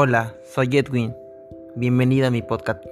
Hola, soy Edwin. Bienvenida a mi podcast.